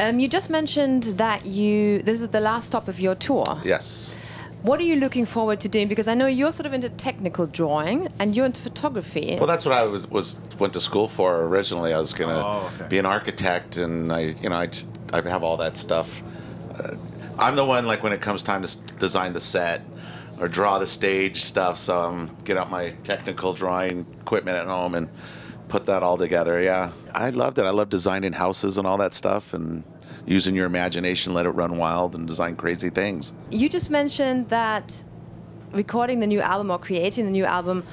Um, you just mentioned that you this is the last stop of your tour. Yes. What are you looking forward to doing? Because I know you're sort of into technical drawing and you're into photography. Well, that's what I was was went to school for originally. I was gonna Oh, okay. be an architect, and I, you know, I just I have all that stuff. Uh, I'm the one like when it comes time to design the set or draw the stage stuff. So I'm get out my technical drawing equipment at home and put that all together. Yeah, I loved it. I love designing houses and all that stuff, and using your imagination, let it run wild, and design crazy things. you just mentioned that recording the new album or creating the new album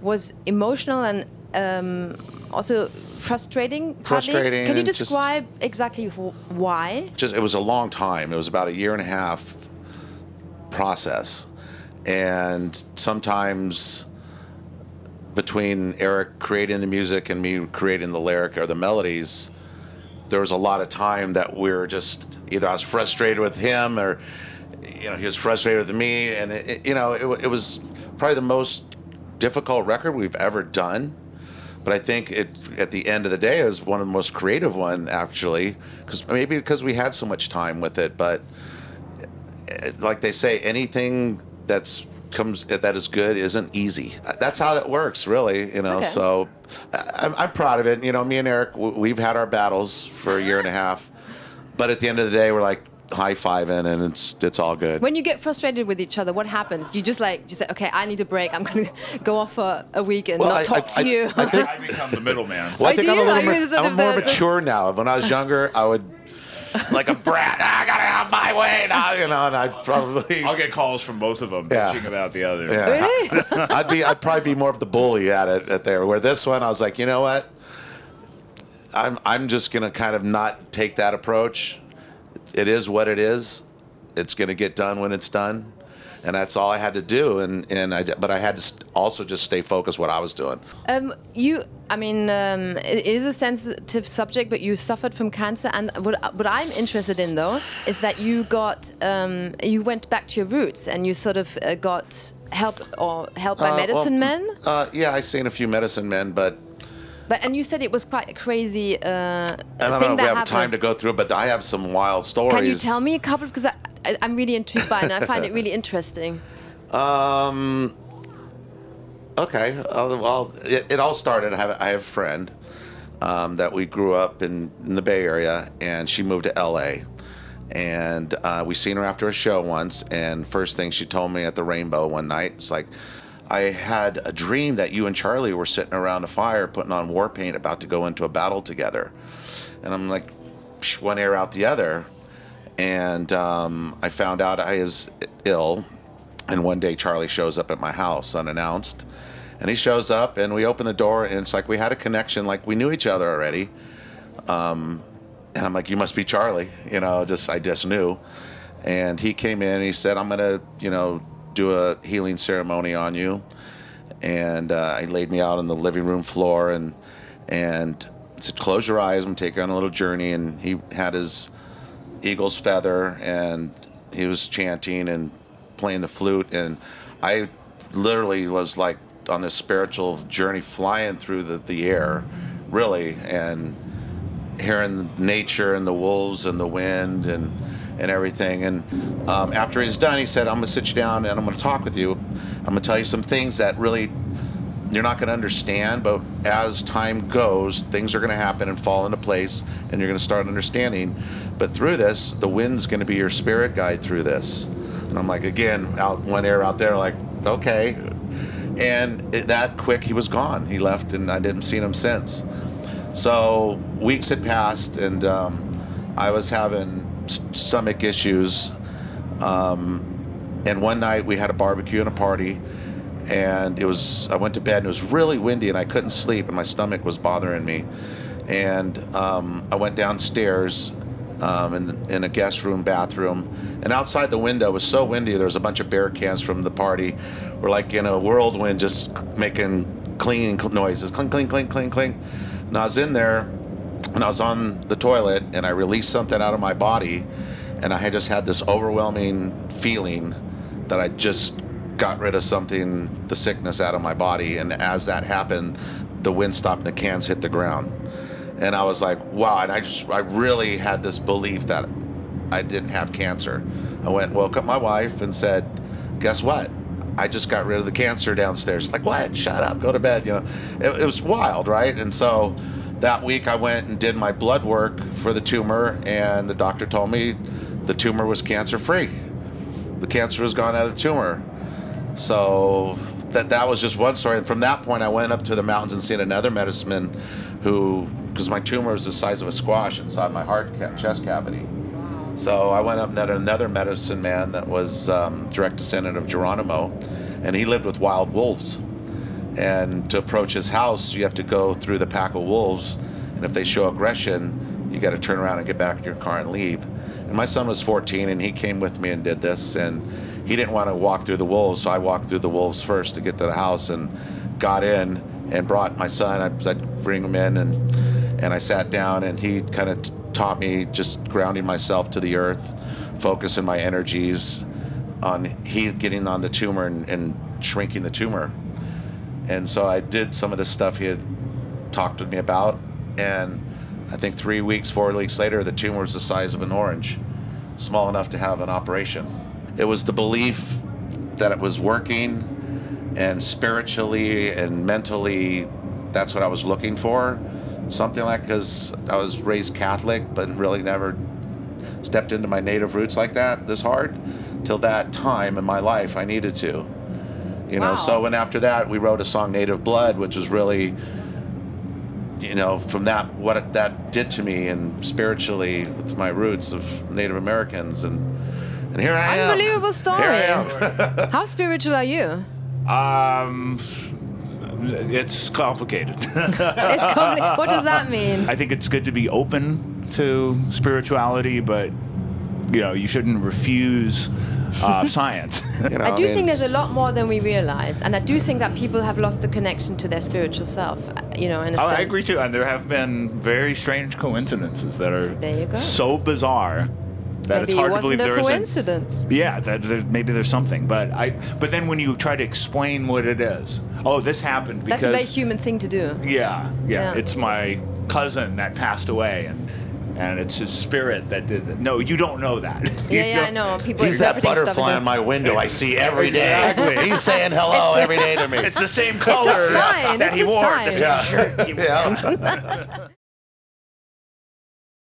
was emotional and um, also frustrating. Partly. Frustrating Can you and just- describe exactly why? just it was a long time. It was about a year and a half process, and sometimes between Eric creating the music and me creating the lyric or the melodies, there was a lot of time that we were just either I was frustrated with him or you know he was frustrated with me, and it, it- you know it, it was probably the most difficult record we've ever done. But I think it at the end of the day was one of the most creative one actually, because maybe because we had so much time with it. But eh, like they say, anything that's comes that is good isn't easy. That's how that works, really. You know, Okay. so I- I'm, I'm proud of it. You know, me and Eric, we've had our battles for a year and a half, but at the end of the day, we're like high fiving, and it's it's all good. When you get frustrated with each other, what happens? You just like you say, okay, I need a break. I'm gonna go off for a week and Well, not I- talk I- to I- you. I think- I become the middleman. Well, I think do I'm a little more, I'm more the- the- mature now. When I was younger, I would like a brat. I gotta have my way now, you know, and I'd probably I'll get calls from both of them Yeah. bitching about the other. yeah. Really? I'd be I'd probably be more of the bully at it at there. Where this one, I was like, you know what? I'm I'm just gonna kind of not take that approach. It is what it is. It's gonna get done when it's done, and that's all I had to do. And and I but I had to also just stay focused what I was doing. Um, you, I mean, um, it is a sensitive subject, but you suffered from cancer, and what what I'm interested in though is that you got um, you went back to your roots and you sort of uh, got help or help by Uh, well, medicine men. Uh, yeah, I seen a few medicine men, but But and you said it was quite a crazy uh, I thing don't know if that we have happened. time to go through it, but I have some wild stories. Can you tell me a couple? Because I, I, I'm really intrigued by it, and I find it really interesting. Um. Okay. Well, it, it all started. I have I have a friend um, that we grew up in, in the Bay Area, and she moved to L.A. And uh, we seen her after a show once, and first thing she told me at the Rainbow one night, it's like, I had a dream that you and Charlie were sitting around a fire putting on war paint, about to go into a battle together. And I'm like, one ear out the other. And um, I found out I was ill and one day Charlie shows up at my house unannounced. And he shows up and we open the door and it's like we had a connection, like we knew each other already. Um, and I'm like, you must be Charlie, you know, just I just knew. And he came in and he said, I'm gonna, you know, do a healing ceremony on you. And uh, he laid me out on the living room floor and and said, close your eyes, I'm taking on a little journey. And he had his eagle's feather and he was chanting and playing the flute. And i literally was like on this spiritual journey flying through the, the air really and hearing nature and the wolves and the wind and and everything. And um, after he's done he said i'm to sit you down and i'm to talk with you. I'm to tell you some things that really you're not going to understand, but as time goes, things are going to happen and fall into place, and you're going to start understanding. But through this, the wind's going to be your spirit guide through this. And I'm like, again, out one air out there, like, okay. And it, that quick, he was gone. He left, and I didn't see him since. So weeks had passed, and um, I was having stomach issues. Um, and one night we had a barbecue and a party and it was I went to bed and it was really windy and I couldn't sleep and my stomach was bothering me. And um, I went downstairs um, in, in a guest room bathroom and outside the window was so windy there was a bunch of beer cans from the party. We're like in a whirlwind just making clinging noises clink clink clink clink clink. And I was in there and I was on the toilet and I released something out of my body and I had just had this overwhelming feeling that I just got rid of something, the sickness out of my body. And as that happened, the wind stopped and the cans hit the ground. and I was like, wow. And I just, I really had this belief that I didn't have cancer. I went and woke up my wife and said, guess what? I just got rid of the cancer downstairs. She's like, what? Shut up, go to bed. You know, it, it was wild, right? And so that week I went and did my blood work for the tumor, and the doctor told me the tumor was cancer free. The cancer was gone out of the tumor. So that that was just one story. And from that point, I went up to the mountains and seen another medicine man who, because my tumor is the size of a squash inside my heart ca- chest cavity. So I went up and met another medicine man that was um, direct descendant of Geronimo, and he lived with wild wolves. And to approach his house, you have to go through the pack of wolves, and if they show aggression, you got to turn around and get back in your car and leave. And my son was 14, and he came with me and did this, and he didn't want to walk through the wolves, so I walked through the wolves first to get to the house and got in and brought my son. I, I'd bring him in, and and I sat down, and he kind of taught me just grounding myself to the earth, focusing my energies on he getting on the tumor and, and shrinking the tumor. And so I did some of the stuff he had talked with me about, and I think three weeks, four weeks later, the tumor was the size of an orange, small enough to have an operation. It was the belief that it was working, and spiritually and mentally, that's what I was looking for. Something like because I was raised Catholic, but really never stepped into my native roots like that this hard till that time in my life I needed to. You know, Wow. so when after that we wrote a song Native Blood, which was really you know, from that what it, that did to me and spiritually with my roots of Native Americans and and here I am. Unbelievable story. Here I am. How spiritual are you? Um, it's complicated. It's compli- what does that mean? I think it's good to be open to spirituality, but you know, you shouldn't refuse uh, science. You know, I do mean, think there's a lot more than we realize, and I do think that people have lost the connection to their spiritual self. You know, in a Oh, sense. I agree too, and there have been very strange coincidences that are There you go. so bizarre that Maybe it's hard it to believe wasn't a there isn't. coincidence. Yeah, that there, maybe there's something, but I. But then when you try to explain what it is, oh, this happened because That's a very human thing to do. Yeah, yeah, Yeah. It's my cousin that passed away, and and it's his spirit that did it. No, you don't know that. You Yeah, yeah, I don't- know. People He's that butterfly on my window I see every day. Exactly. He's saying hello every day to me. It's the same color sign, that it's he a wore, the sign. same shirt he wore. yeah.